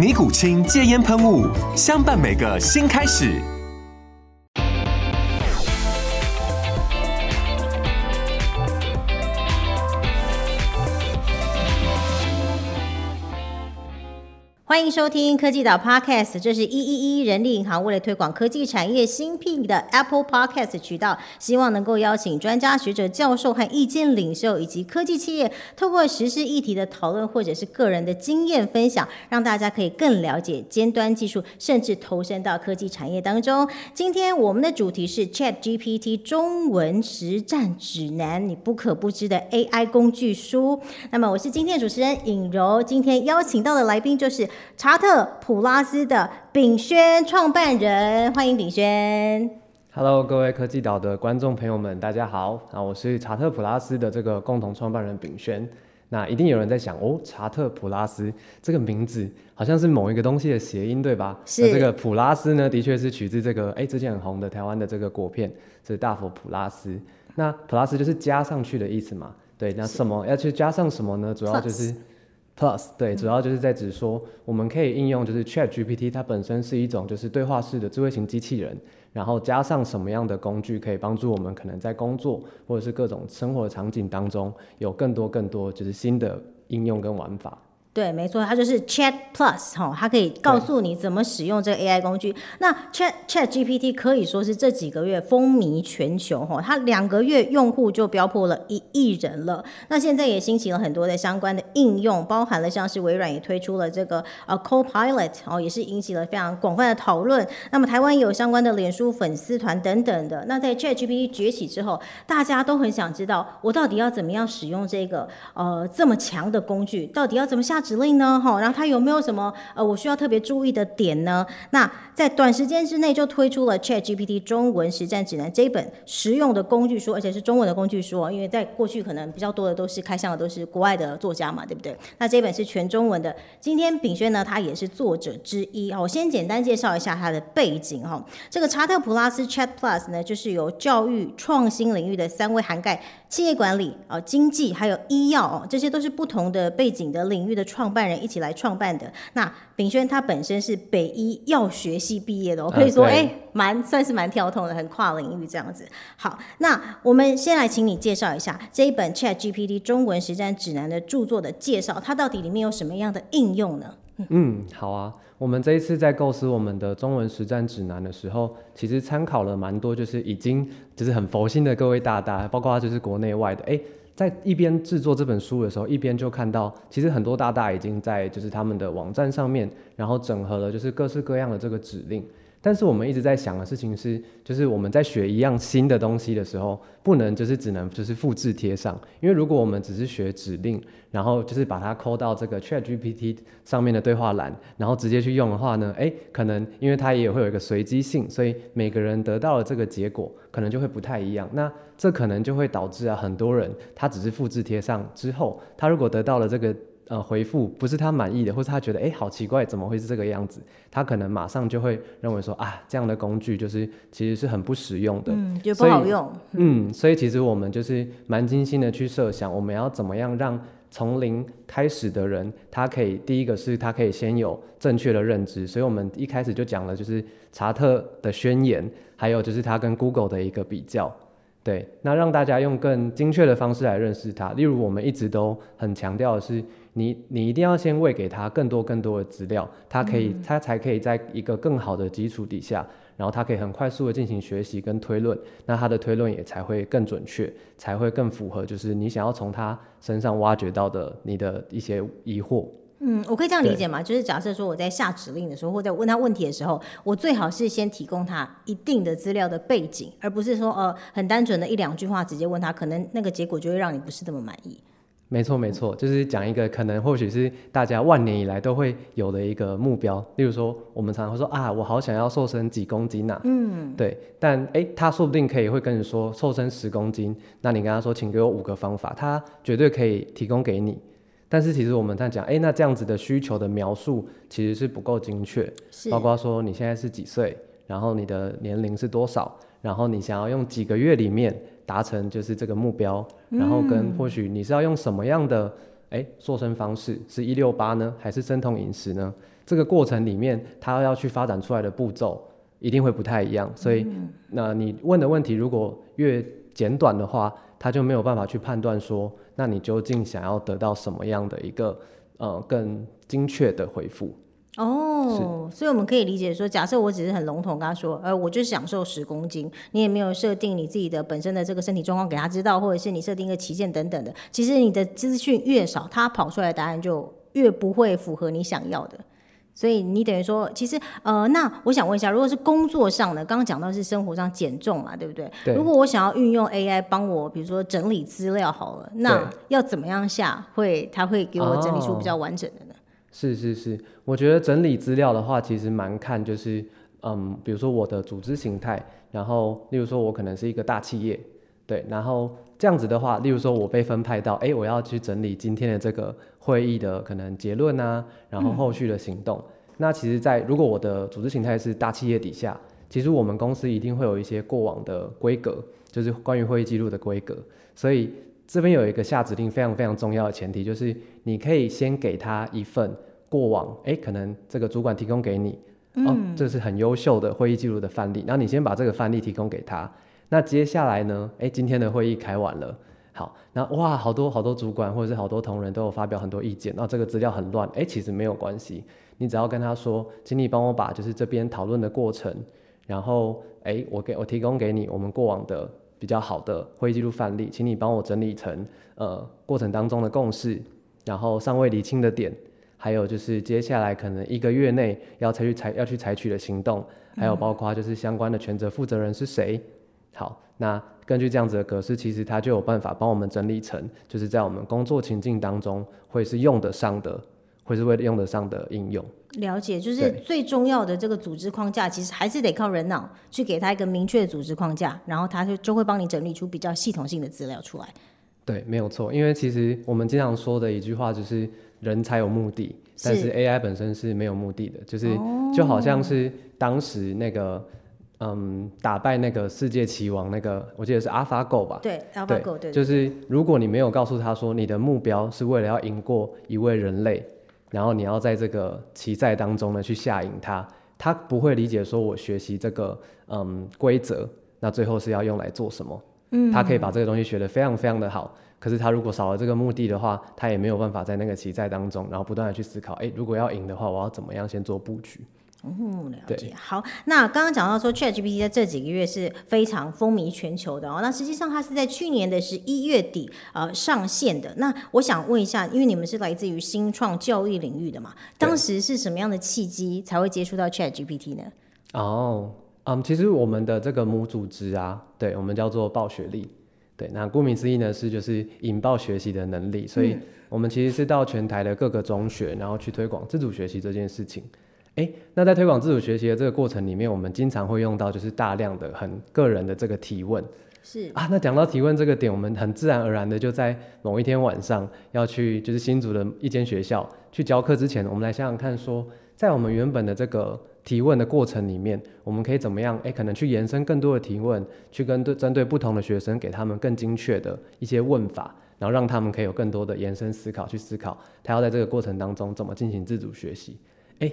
尼古清戒烟喷雾，相伴每个新开始。欢迎收听科技岛 Podcast，这是一一一人力银行为了推广科技产业新辟的 Apple Podcast 渠道，希望能够邀请专家学者、教授和意见领袖，以及科技企业，透过实施议题的讨论，或者是个人的经验分享，让大家可以更了解尖端技术，甚至投身到科技产业当中。今天我们的主题是 Chat GPT 中文实战指南，你不可不知的 AI 工具书。那么我是今天的主持人尹柔，今天邀请到的来宾就是。查特普拉斯的炳轩创办人，欢迎炳轩。Hello，各位科技岛的观众朋友们，大家好。啊，我是查特普拉斯的这个共同创办人炳轩。那一定有人在想，哦，查特普拉斯这个名字好像是某一个东西的谐音，对吧？是。这个普拉斯呢，的确是取自这个，哎，之前很红的台湾的这个果片，是大佛普拉斯。那普拉斯就是加上去的意思嘛？对。那什么要去加上什么呢？主要就是。Plus 对，主要就是在指说，我们可以应用就是 Chat GPT，它本身是一种就是对话式的智慧型机器人，然后加上什么样的工具可以帮助我们可能在工作或者是各种生活场景当中有更多更多就是新的应用跟玩法。对，没错，它就是 Chat Plus 哈，它可以告诉你怎么使用这个 AI 工具。那 Chat Chat GPT 可以说是这几个月风靡全球哈，它两个月用户就飙破了一亿人了。那现在也兴起了很多的相关的应用，包含了像是微软也推出了这个呃 Copilot 哦，也是引起了非常广泛的讨论。那么台湾也有相关的脸书粉丝团等等的。那在 Chat GPT 崛起之后，大家都很想知道，我到底要怎么样使用这个呃这么强的工具，到底要怎么下。指令呢？哈，然后它有没有什么呃，我需要特别注意的点呢？那在短时间之内就推出了 Chat GPT 中文实战指南这一本实用的工具书，而且是中文的工具书哦。因为在过去可能比较多的都是开箱的都是国外的作家嘛，对不对？那这本是全中文的。今天炳轩呢，他也是作者之一啊。我先简单介绍一下他的背景哈。这个查特普拉斯 Chat Plus 呢，就是由教育创新领域的三位涵盖企业管理啊、经济还有医药哦，这些都是不同的背景的领域的。创办人一起来创办的。那炳轩他本身是北医药学系毕业的，我可以说，哎，蛮算是蛮跳通的，很跨领域这样子。好，那我们先来请你介绍一下这一本 Chat GPT 中文实战指南的著作的介绍，它到底里面有什么样的应用呢？嗯，好啊。我们这一次在构思我们的中文实战指南的时候，其实参考了蛮多，就是已经就是很佛心的各位大大，包括就是国内外的，哎。在一边制作这本书的时候，一边就看到，其实很多大大已经在就是他们的网站上面，然后整合了就是各式各样的这个指令。但是我们一直在想的事情是，就是我们在学一样新的东西的时候，不能就是只能就是复制贴上，因为如果我们只是学指令，然后就是把它抠到这个 Chat GPT 上面的对话栏，然后直接去用的话呢，哎，可能因为它也会有一个随机性，所以每个人得到的这个结果可能就会不太一样。那这可能就会导致啊，很多人他只是复制贴上之后，他如果得到了这个。呃，回复不是他满意的，或者他觉得哎，好奇怪，怎么会是这个样子？他可能马上就会认为说啊，这样的工具就是其实是很不实用的，嗯，也不好用。嗯，所以其实我们就是蛮精心的去设想，我们要怎么样让从零开始的人，他可以第一个是他可以先有正确的认知，所以我们一开始就讲了，就是查特的宣言，还有就是他跟 Google 的一个比较。对，那让大家用更精确的方式来认识它。例如，我们一直都很强调的是，你你一定要先喂给他更多更多的资料，他可以他才可以在一个更好的基础底下，然后他可以很快速的进行学习跟推论，那他的推论也才会更准确，才会更符合就是你想要从他身上挖掘到的你的一些疑惑。嗯，我可以这样理解吗？就是假设说我在下指令的时候，或者问他问题的时候，我最好是先提供他一定的资料的背景，而不是说呃很单纯的一两句话直接问他，可能那个结果就会让你不是这么满意。没错，没错，就是讲一个可能或许是大家万年以来都会有的一个目标，例如说我们常常会说啊，我好想要瘦身几公斤呐，嗯，对，但诶，他说不定可以会跟你说瘦身十公斤，那你跟他说，请给我五个方法，他绝对可以提供给你。但是其实我们在讲，哎，那这样子的需求的描述其实是不够精确，包括说你现在是几岁，然后你的年龄是多少，然后你想要用几个月里面达成就是这个目标，然后跟或许你是要用什么样的哎瘦身方式，是一六八呢，还是生酮饮食呢？这个过程里面，它要去发展出来的步骤一定会不太一样，所以那你问的问题如果越简短的话，他就没有办法去判断说。那你究竟想要得到什么样的一个呃更精确的回复？哦，所以我们可以理解说，假设我只是很笼统跟他说，呃，我就享受十公斤，你也没有设定你自己的本身的这个身体状况给他知道，或者是你设定一个旗舰等等的。其实你的资讯越少，他跑出来的答案就越不会符合你想要的。所以你等于说，其实呃，那我想问一下，如果是工作上的，刚刚讲到是生活上减重嘛，对不对？对。如果我想要运用 AI 帮我，比如说整理资料好了，那要怎么样下会，它会给我整理出比较完整的呢？是是是，我觉得整理资料的话，其实蛮看就是，嗯，比如说我的组织形态，然后例如说我可能是一个大企业，对，然后这样子的话，例如说我被分派到，哎，我要去整理今天的这个。会议的可能结论啊，然后后续的行动。那其实，在如果我的组织形态是大企业底下，其实我们公司一定会有一些过往的规格，就是关于会议记录的规格。所以这边有一个下指令非常非常重要的前提，就是你可以先给他一份过往，哎，可能这个主管提供给你，哦，这是很优秀的会议记录的范例，然后你先把这个范例提供给他。那接下来呢，哎，今天的会议开完了。好，那哇，好多好多主管或者是好多同仁都有发表很多意见，那这个资料很乱，哎，其实没有关系，你只要跟他说，请你帮我把就是这边讨论的过程，然后哎，我给我提供给你我们过往的比较好的会议记录范例，请你帮我整理成呃过程当中的共识，然后尚未理清的点，还有就是接下来可能一个月内要采取采要去采取的行动，还有包括就是相关的全责负责人是谁，好，那。根据这样子的格式，其实它就有办法帮我们整理成，就是在我们工作情境当中会是用得上的，会是会用得上的应用。了解，就是最重要的这个组织框架，其实还是得靠人脑去给他一个明确的组织框架，然后他就就会帮你整理出比较系统性的资料出来。对，没有错，因为其实我们经常说的一句话就是人才有目的，但是 AI 本身是没有目的的，就是就好像是当时那个。嗯，打败那个世界棋王，那个我记得是 AlphaGo 吧？对，AlphaGo 对。就是如果你没有告诉他说你的目标是为了要赢过一位人类，然后你要在这个棋赛当中呢去下赢他，他不会理解说我学习这个嗯规则，那最后是要用来做什么？嗯，他可以把这个东西学得非常非常的好，可是他如果少了这个目的的话，他也没有办法在那个棋赛当中，然后不断的去思考，哎，如果要赢的话，我要怎么样先做布局？哦，了解。好，那刚刚讲到说，ChatGPT 在这几个月是非常风靡全球的哦。那实际上它是在去年的十一月底呃上线的。那我想问一下，因为你们是来自于新创教育领域的嘛，当时是什么样的契机才会接触到 ChatGPT 呢？哦，嗯，其实我们的这个母组织啊，对我们叫做报学历。对，那顾名思义呢，是就是引爆学习的能力。所以我们其实是到全台的各个中学，然后去推广自主学习这件事情。哎，那在推广自主学习的这个过程里面，我们经常会用到就是大量的很个人的这个提问。是啊，那讲到提问这个点，我们很自然而然的就在某一天晚上要去就是新竹的一间学校去教课之前，我们来想想看，说在我们原本的这个提问的过程里面，我们可以怎么样？诶，可能去延伸更多的提问，去跟对针对不同的学生，给他们更精确的一些问法，然后让他们可以有更多的延伸思考，去思考他要在这个过程当中怎么进行自主学习。哎。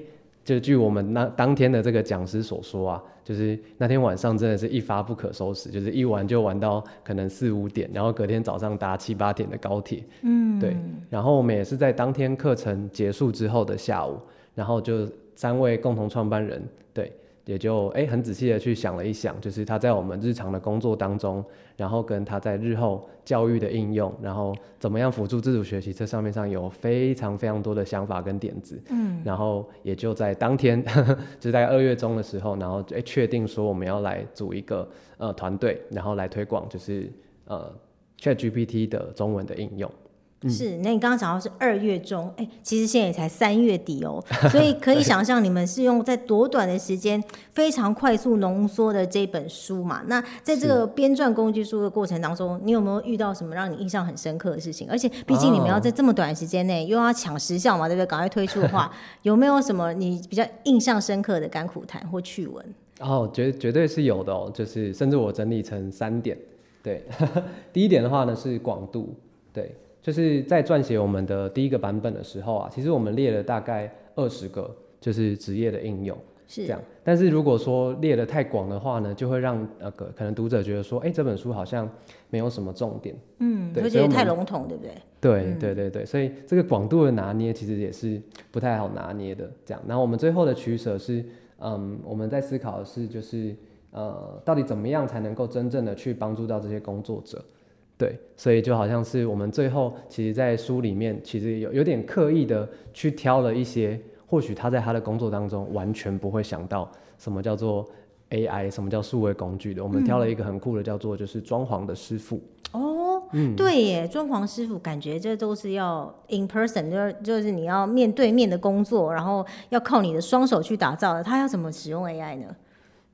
就据我们那当天的这个讲师所说啊，就是那天晚上真的是一发不可收拾，就是一玩就玩到可能四五点，然后隔天早上搭七八点的高铁。嗯，对。然后我们也是在当天课程结束之后的下午，然后就三位共同创办人，对，也就哎很仔细的去想了一想，就是他在我们日常的工作当中，然后跟他在日后教育的应用，然后怎么样辅助自主学习，这上面上有非常非常多的想法跟点子。嗯，然后也就在当天，呵 呵就是在二月中的时候，然后哎确定说我们要来组一个呃团队，然后来推广就是呃 ChatGPT 的中文的应用。是，那你刚刚讲到是二月中，哎，其实现在也才三月底哦，所以可以想象你们是用在多短的时间，非常快速浓缩的这本书嘛？那在这个编撰工具书的过程当中，你有没有遇到什么让你印象很深刻的事情？而且毕竟你们要在这么短的时间内又要抢时效嘛，对不对？赶快推出的话，有没有什么你比较印象深刻的甘苦谈或趣闻？哦，绝绝对是有的哦，就是甚至我整理成三点，对，第一点的话呢是广度，对。就是在撰写我们的第一个版本的时候啊，其实我们列了大概二十个，就是职业的应用，是这样。但是如果说列的太广的话呢，就会让那个可能读者觉得说，哎，这本书好像没有什么重点，嗯，会觉得太笼统，对不对？对对对对，所以这个广度的拿捏其实也是不太好拿捏的。这样，然后我们最后的取舍是，嗯，我们在思考的是，就是呃，到底怎么样才能够真正的去帮助到这些工作者。对，所以就好像是我们最后，其实，在书里面，其实有有点刻意的去挑了一些，或许他在他的工作当中完全不会想到什么叫做 AI，什么叫数位工具的。我们挑了一个很酷的，叫做就是装潢的师傅。哦，嗯，对耶，装潢师傅感觉这都是要 in person，就是就是你要面对面的工作，然后要靠你的双手去打造的。他要怎么使用 AI 呢？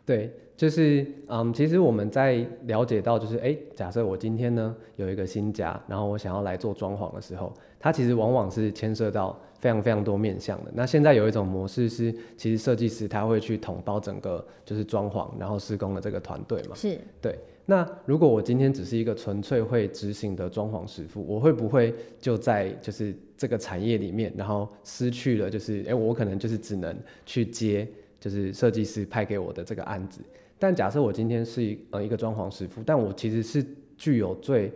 对。就是嗯，其实我们在了解到，就是哎，假设我今天呢有一个新家，然后我想要来做装潢的时候，它其实往往是牵涉到非常非常多面向的。那现在有一种模式是，其实设计师他会去统包整个就是装潢，然后施工的这个团队嘛。是。对。那如果我今天只是一个纯粹会执行的装潢师傅，我会不会就在就是这个产业里面，然后失去了就是哎，我可能就是只能去接就是设计师派给我的这个案子。但假设我今天是一呃一个装潢师傅，但我其实是具有最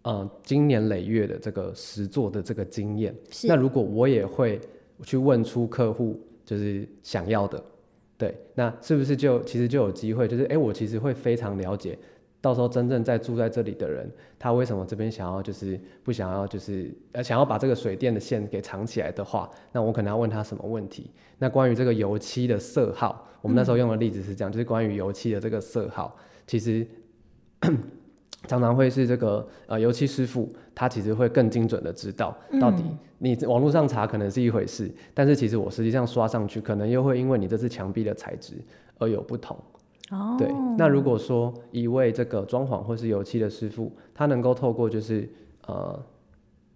呃经年累月的这个实做的这个经验。那如果我也会去问出客户就是想要的，对，那是不是就其实就有机会？就是哎，我其实会非常了解。到时候真正在住在这里的人，他为什么这边想要就是不想要就是呃想要把这个水电的线给藏起来的话，那我可能要问他什么问题？那关于这个油漆的色号，我们那时候用的例子是这样，就是关于油漆的这个色号，其实 常常会是这个呃油漆师傅他其实会更精准的知道到底你网络上查可能是一回事，但是其实我实际上刷上去，可能又会因为你这次墙壁的材质而有不同。对，那如果说一位这个装潢或是油漆的师傅，他能够透过就是呃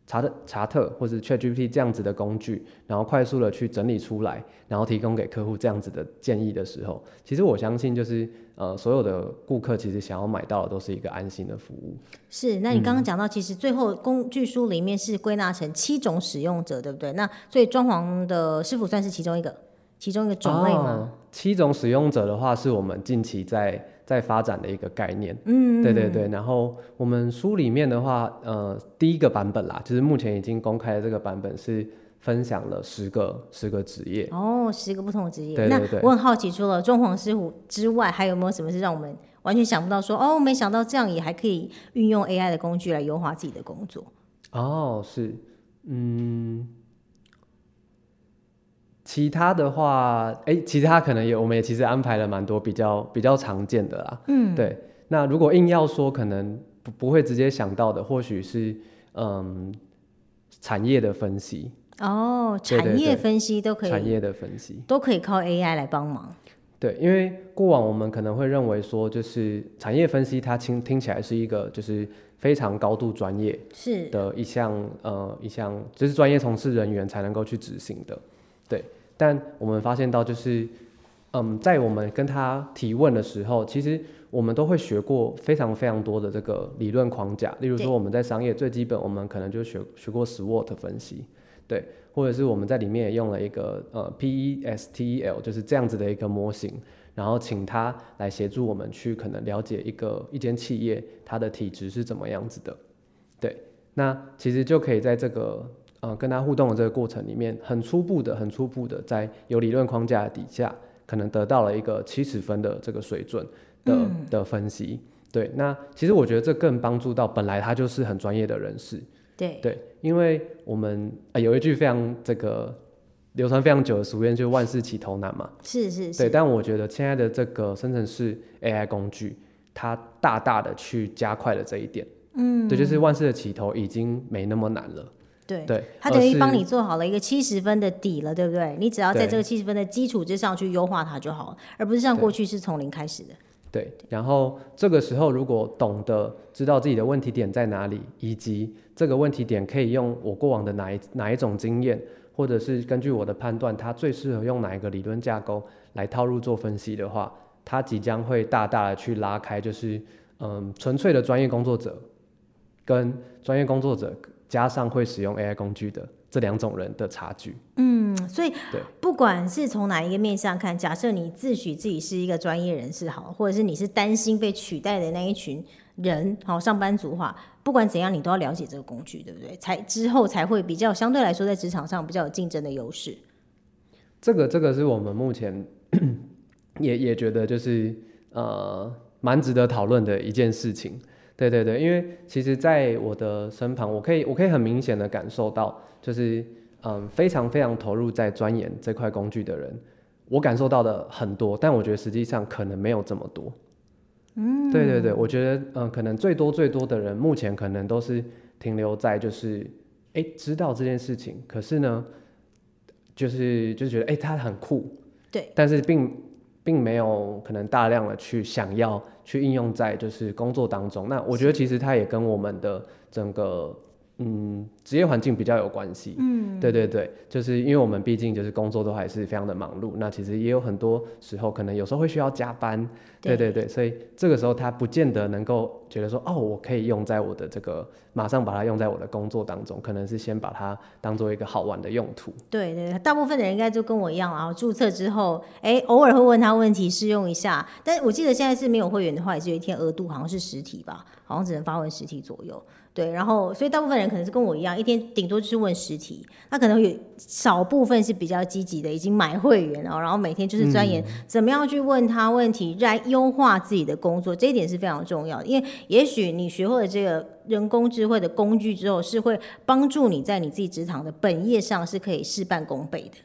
查特查特或者 ChatGPT 这样子的工具，然后快速的去整理出来，然后提供给客户这样子的建议的时候，其实我相信就是呃所有的顾客其实想要买到的都是一个安心的服务。是，那你刚刚讲到，其实最后工具书里面是归纳成七种使用者，对不对？那所以装潢的师傅算是其中一个。其中一个种类吗？七种使用者的话，是我们近期在在发展的一个概念。嗯，对对对。然后我们书里面的话，呃，第一个版本啦，就是目前已经公开的这个版本是分享了十个十个职业。哦，十个不同的职业。对对对。我很好奇，除了装潢师傅之外，还有没有什么是让我们完全想不到？说哦，没想到这样也还可以运用 AI 的工具来优化自己的工作。哦，是，嗯。其他的话，哎，其他可能也，我们也其实安排了蛮多比较比较常见的啦。嗯，对。那如果硬要说，可能不不会直接想到的，或许是嗯，产业的分析。哦，产业分析都可以。产业的分析都可以靠 AI 来帮忙。对，因为过往我们可能会认为说，就是产业分析它听听起来是一个就是非常高度专业是的一项呃一项，就是专业从事人员才能够去执行的。对，但我们发现到就是，嗯，在我们跟他提问的时候，其实我们都会学过非常非常多的这个理论框架。例如说，我们在商业最基本，我们可能就学学过 SWOT 分析，对，或者是我们在里面也用了一个呃 PESTEL，就是这样子的一个模型，然后请他来协助我们去可能了解一个一间企业它的体质是怎么样子的。对，那其实就可以在这个。呃，跟他互动的这个过程里面，很初步的、很初步的，在有理论框架底下，可能得到了一个七十分的这个水准的、的分析。对，那其实我觉得这更帮助到本来他就是很专业的人士。对对，因为我们、呃、有一句非常这个流传非常久的俗谚，就是万事起头难嘛。是是对，是，但我觉得现在的这个生成式 AI 工具，它大大的去加快了这一点。嗯，对，就是万事的起头已经没那么难了。对。对，它等于帮你做好了一个七十分的底了，对不对？你只要在这个七十分的基础之上去优化它就好了，而不是像过去是从零开始的。对，然后这个时候如果懂得知道自己的问题点在哪里，以及这个问题点可以用我过往的哪一哪一种经验，或者是根据我的判断，它最适合用哪一个理论架构来套入做分析的话，它即将会大大的去拉开，就是嗯纯粹的专业工作者跟专业工作者加上会使用 AI 工具的这两种人的差距。嗯，所以对不管是从哪一个面向看，假设你自诩自己是一个专业人士好，或者是你是担心被取代的那一群人，好上班族话，不管怎样，你都要了解这个工具，对不对？才之后才会比较相对来说在职场上比较有竞争的优势。这个这个是我们目前 也也觉得就是呃蛮值得讨论的一件事情。对对对，因为其实，在我的身旁，我可以我可以很明显的感受到，就是嗯非常非常投入在钻研这块工具的人，我感受到的很多，但我觉得实际上可能没有这么多。嗯，对对对，我觉得嗯可能最多最多的人，目前可能都是停留在就是哎知道这件事情，可是呢，就是就觉得哎它很酷，对，但是并并没有可能大量的去想要去应用在就是工作当中。那我觉得其实它也跟我们的整个嗯职业环境比较有关系。嗯，对对对，就是因为我们毕竟就是工作都还是非常的忙碌，那其实也有很多时候可能有时候会需要加班。对对对，所以这个时候他不见得能够觉得说哦，我可以用在我的这个马上把它用在我的工作当中，可能是先把它当做一个好玩的用途。对对，大部分的人应该就跟我一样啊，注册之后，哎，偶尔会问他问题试用一下。但我记得现在是没有会员的话，也是有一天额度，好像是十题吧，好像只能发问十题左右。对，然后所以大部分人可能是跟我一样，一天顶多就是问十题。那可能有少部分是比较积极的，已经买会员哦，然后每天就是钻研怎么样去问他问题，来优化自己的工作，这一点是非常重要的。因为也许你学会了这个人工智慧的工具之后，是会帮助你在你自己职场的本业上是可以事半功倍的，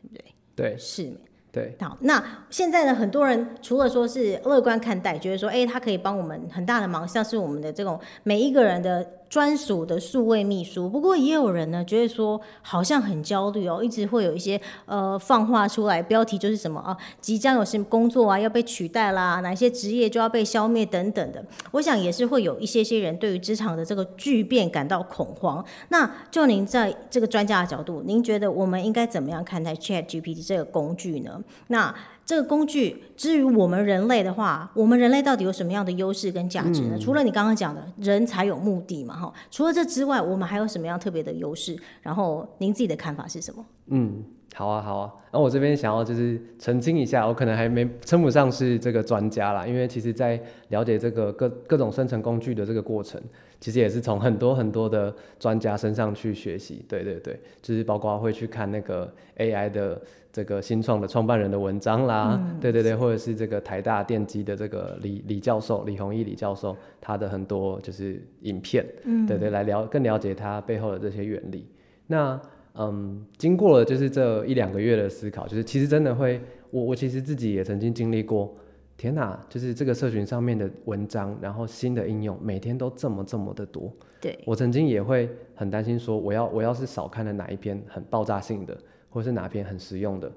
对不对？对是。对，好，那现在呢，很多人除了说是乐观看待，觉得说，哎、它可以帮我们很大的忙，像是我们的这种每一个人的专属的数位秘书。不过也有人呢，觉得说好像很焦虑哦，一直会有一些呃放话出来，标题就是什么啊，即将有什么工作啊要被取代啦，哪些职业就要被消灭等等的。我想也是会有一些些人对于职场的这个巨变感到恐慌。那就您在这个专家的角度，您觉得我们应该怎么样看待 Chat GPT 这个工具呢？那这个工具，至于我们人类的话，我们人类到底有什么样的优势跟价值呢？除了你刚刚讲的，人才有目的嘛，哈。除了这之外，我们还有什么样特别的优势？然后您自己的看法是什么？嗯，好啊，好啊。然后我这边想要就是澄清一下，我可能还没称不上是这个专家啦，因为其实在了解这个各各种生成工具的这个过程，其实也是从很多很多的专家身上去学习。对对对，就是包括会去看那个 AI 的这个新创的创办人的文章啦，对对对，或者是这个台大电机的这个李李教授李宏毅李教授他的很多就是影片，对对，来了更了解他背后的这些原理。那嗯，经过了就是这一两个月的思考，就是其实真的会，我我其实自己也曾经经历过，天哪，就是这个社群上面的文章，然后新的应用每天都这么这么的多，对，我曾经也会很担心说，我要我要是少看了哪一篇很爆炸性的，或是哪篇很实用的，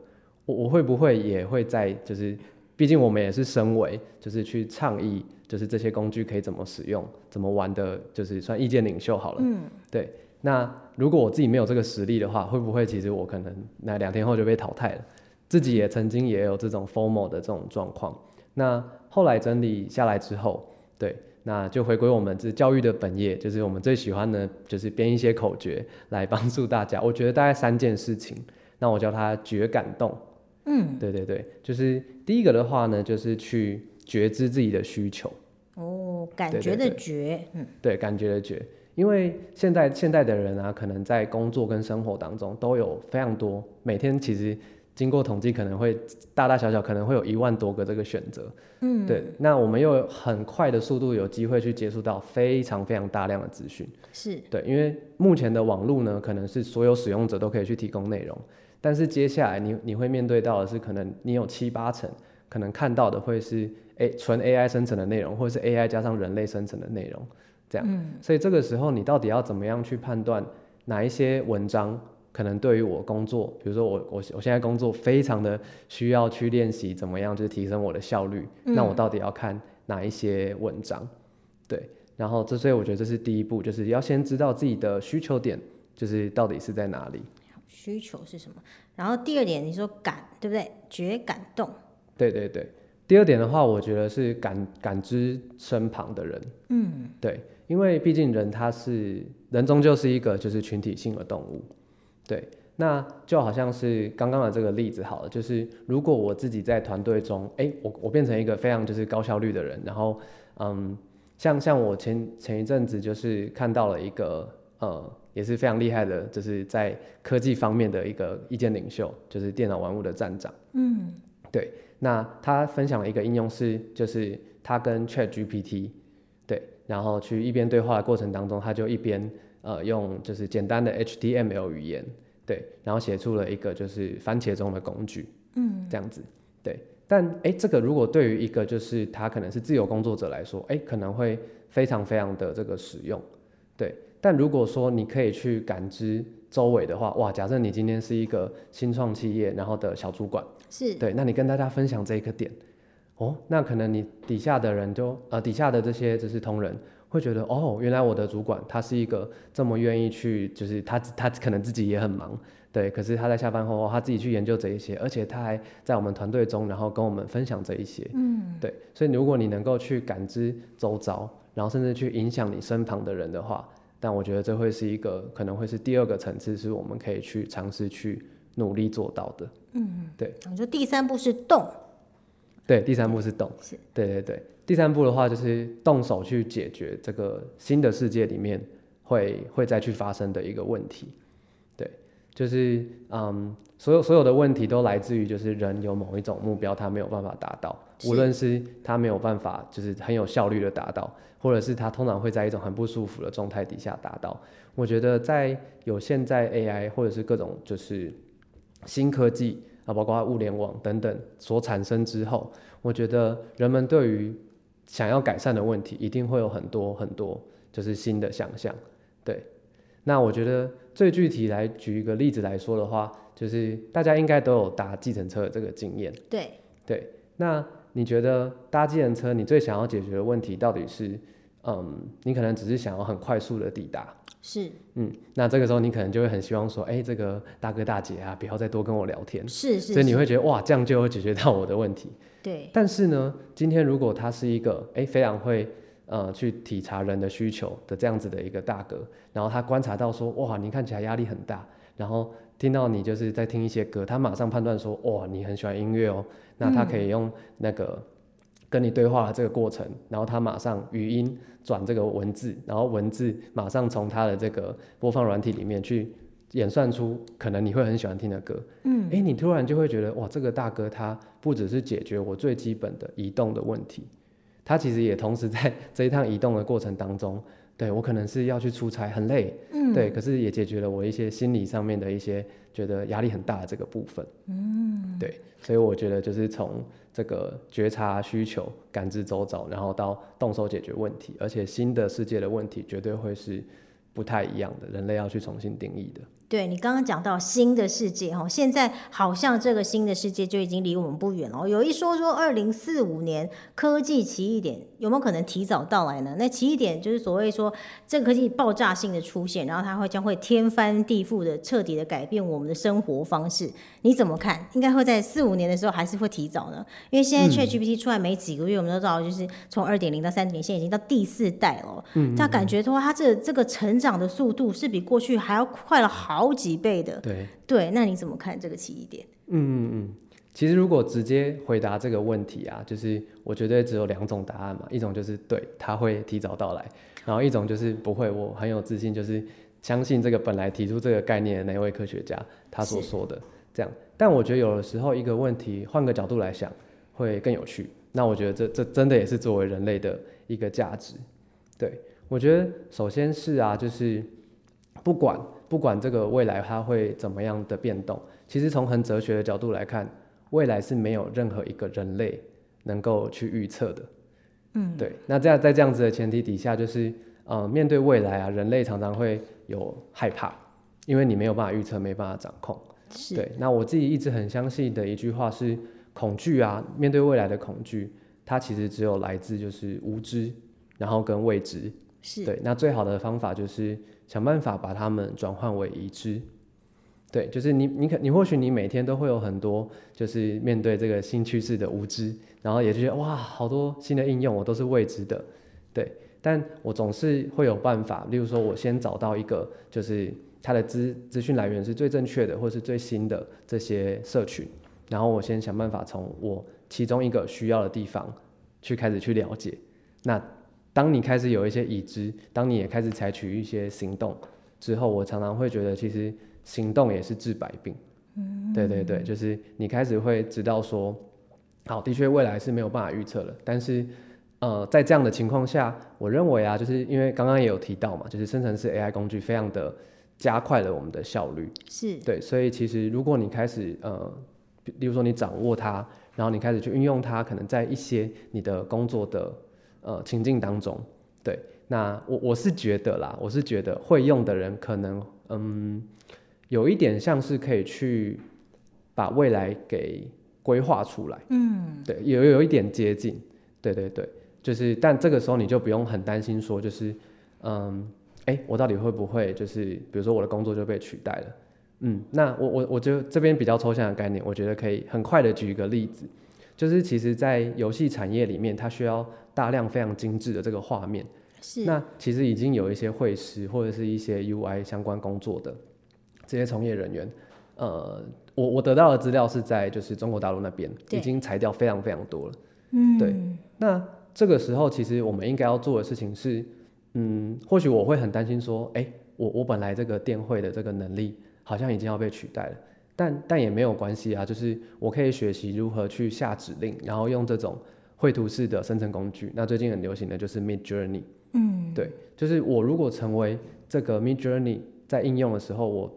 我我会不会也会在就是，毕竟我们也是身为就是去倡议，就是这些工具可以怎么使用，怎么玩的，就是算意见领袖好了，嗯，对。那如果我自己没有这个实力的话，会不会其实我可能那两天后就被淘汰了？自己也曾经也有这种 formal 的这种状况。那后来整理下来之后，对，那就回归我们这教育的本业，就是我们最喜欢的，就是编一些口诀来帮助大家。我觉得大概三件事情，那我叫它觉感动。嗯，对对对，就是第一个的话呢，就是去觉知自己的需求。哦，感觉的觉，嗯，对，感觉的觉，因为现在现在的人啊，可能在工作跟生活当中都有非常多，每天其实经过统计可能会大大小小可能会有一万多个这个选择，嗯，对，那我们又很快的速度有机会去接触到非常非常大量的资讯，是。对，因为目前的网络呢，可能是所有使用者都可以去提供内容，但是接下来你你会面对到的是，可能你有七八成可能看到的会是诶纯 AI 生成的内容，或者是 AI 加上人类生成的内容，这样，所以这个时候你到底要怎么样去判断哪一些文章？可能对于我工作，比如说我我我现在工作非常的需要去练习怎么样，就是提升我的效率。那我到底要看哪一些文章？对，然后这所以我觉得这是第一步，就是要先知道自己的需求点，就是到底是在哪里。需求是什么？然后第二点，你说感，对不对？觉感动。对对对。第二点的话，我觉得是感感知身旁的人。嗯，对，因为毕竟人他是人，终究是一个就是群体性的动物。对，那就好像是刚刚的这个例子好了，就是如果我自己在团队中，哎，我我变成一个非常就是高效率的人，然后，嗯，像像我前前一阵子就是看到了一个呃，也是非常厉害的，就是在科技方面的一个意见领袖，就是电脑玩物的站长。嗯，对，那他分享了一个应用是，就是他跟 Chat GPT，对，然后去一边对话的过程当中，他就一边。呃，用就是简单的 HTML 语言，对，然后写出了一个就是番茄钟的工具，嗯，这样子，对。但哎，这个如果对于一个就是他可能是自由工作者来说，哎，可能会非常非常的这个实用，对。但如果说你可以去感知周围的话，哇，假设你今天是一个新创企业，然后的小主管，是对，那你跟大家分享这一个点，哦，那可能你底下的人就呃底下的这些就是同仁。会觉得哦，原来我的主管他是一个这么愿意去，就是他他可能自己也很忙，对，可是他在下班后他自己去研究这一些，而且他还在我们团队中，然后跟我们分享这一些，嗯，对，所以如果你能够去感知周遭，然后甚至去影响你身旁的人的话，但我觉得这会是一个可能会是第二个层次，是我们可以去尝试去努力做到的，嗯，对。你说第三步是动，对，第三步是动，是，对对对。第三步的话，就是动手去解决这个新的世界里面会会再去发生的一个问题。对，就是嗯，所有所有的问题都来自于就是人有某一种目标，他没有办法达到，无论是他没有办法就是很有效率的达到，或者是他通常会在一种很不舒服的状态底下达到。我觉得在有现在 AI 或者是各种就是新科技啊，包括物联网等等所产生之后，我觉得人们对于想要改善的问题，一定会有很多很多，就是新的想象。对，那我觉得最具体来举一个例子来说的话，就是大家应该都有搭计程车的这个经验。对，对。那你觉得搭计程车，你最想要解决的问题到底是，嗯，你可能只是想要很快速的抵达。是。嗯，那这个时候你可能就会很希望说，哎，这个大哥大姐啊，不要再多跟我聊天。是是。所以你会觉得哇，这样就会解决到我的问题。对，但是呢，今天如果他是一个哎非常会呃去体察人的需求的这样子的一个大哥，然后他观察到说哇你看起来压力很大，然后听到你就是在听一些歌，他马上判断说哇你很喜欢音乐哦，那他可以用那个跟你对话的这个过程，然后他马上语音转这个文字，然后文字马上从他的这个播放软体里面去。演算出可能你会很喜欢听的歌，嗯，哎，你突然就会觉得哇，这个大哥他不只是解决我最基本的移动的问题，它其实也同时在 这一趟移动的过程当中，对我可能是要去出差很累，嗯，对，可是也解决了我一些心理上面的一些觉得压力很大的这个部分，嗯，对，所以我觉得就是从这个觉察需求、感知周遭，然后到动手解决问题，而且新的世界的问题绝对会是不太一样的，人类要去重新定义的。对你刚刚讲到新的世界哈，现在好像这个新的世界就已经离我们不远了。有一说说二零四五年科技奇异点有没有可能提早到来呢？那奇异点就是所谓说这个科技爆炸性的出现，然后它会将会天翻地覆的彻底的改变我们的生活方式。你怎么看？应该会在四五年的时候还是会提早呢？因为现在 ChatGPT 出来没几个月，我们都知道就是从二点零到三点零，现在已经到第四代了。嗯，他感觉说它这这个成长的速度是比过去还要快了好。好几倍的，对对，那你怎么看这个起异点？嗯嗯嗯，其实如果直接回答这个问题啊，就是我觉得只有两种答案嘛，一种就是对，他会提早到来，然后一种就是不会，我很有自信，就是相信这个本来提出这个概念的那位科学家他所说的这样。但我觉得有的时候一个问题换个角度来想会更有趣。那我觉得这这真的也是作为人类的一个价值。对我觉得首先是啊，就是不管不管这个未来它会怎么样的变动，其实从很哲学的角度来看，未来是没有任何一个人类能够去预测的。嗯，对。那这样在这样子的前提底下，就是呃，面对未来啊，人类常常会有害怕，因为你没有办法预测，没办法掌控。是。对。那我自己一直很相信的一句话是。恐惧啊，面对未来的恐惧，它其实只有来自就是无知，然后跟未知。是对，那最好的方法就是想办法把它们转换为已知。对，就是你你可你或许你每天都会有很多就是面对这个新趋势的无知，然后也就觉得哇，好多新的应用我都是未知的。对，但我总是会有办法，例如说我先找到一个就是它的资资讯来源是最正确的，或是最新的这些社群。然后我先想办法从我其中一个需要的地方去开始去了解。那当你开始有一些已知，当你也开始采取一些行动之后，我常常会觉得其实行动也是治百病。嗯，对对对，就是你开始会知道说，好，的确未来是没有办法预测了。但是，呃，在这样的情况下，我认为啊，就是因为刚刚也有提到嘛，就是生成式 AI 工具非常的加快了我们的效率。是对，所以其实如果你开始呃。例如说，你掌握它，然后你开始去运用它，可能在一些你的工作的呃情境当中，对，那我我是觉得啦，我是觉得会用的人可能嗯有一点像是可以去把未来给规划出来，嗯，对，有有一点接近，对对对，就是但这个时候你就不用很担心说就是嗯，哎，我到底会不会就是比如说我的工作就被取代了。嗯，那我我我觉得这边比较抽象的概念，我觉得可以很快的举一个例子，就是其实，在游戏产业里面，它需要大量非常精致的这个画面。是。那其实已经有一些绘师或者是一些 UI 相关工作的这些从业人员，呃，我我得到的资料是在就是中国大陆那边已经裁掉非常非常多了。嗯。对。那这个时候，其实我们应该要做的事情是，嗯，或许我会很担心说，哎，我我本来这个电绘的这个能力。好像已经要被取代了，但但也没有关系啊，就是我可以学习如何去下指令，然后用这种绘图式的生成工具。那最近很流行的就是 Mid Journey，嗯，对，就是我如果成为这个 Mid Journey 在应用的时候，我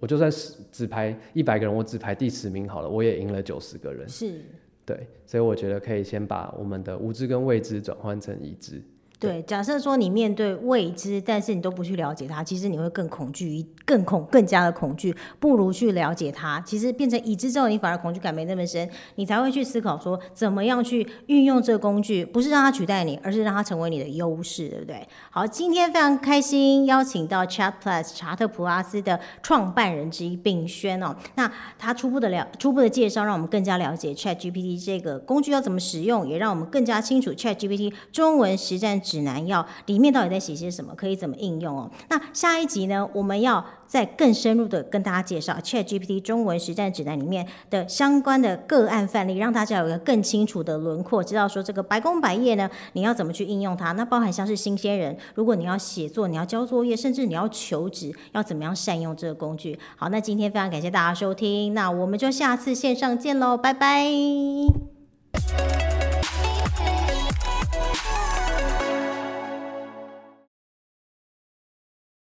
我就算是只排一百个人，我只排第十名好了，我也赢了九十个人。是，对，所以我觉得可以先把我们的无知跟未知转换成已知。对，假设说你面对未知，但是你都不去了解它，其实你会更恐惧，更恐，更加的恐惧。不如去了解它，其实变成已知之后，你反而恐惧感没那么深，你才会去思考说怎么样去运用这个工具，不是让它取代你，而是让它成为你的优势，对不对？好，今天非常开心邀请到 Chat Plus 查特普拉斯的创办人之一炳轩哦，那他初步的了初步的介绍，让我们更加了解 Chat GPT 这个工具要怎么使用，也让我们更加清楚 Chat GPT 中文实战。指南要里面到底在写些什么，可以怎么应用哦？那下一集呢，我们要再更深入的跟大家介绍 Chat GPT 中文实战指南里面的相关的个案范例，让大家有一个更清楚的轮廓，知道说这个白宫百业呢，你要怎么去应用它？那包含像是新鲜人，如果你要写作，你要交作业，甚至你要求职，要怎么样善用这个工具？好，那今天非常感谢大家收听，那我们就下次线上见喽，拜拜。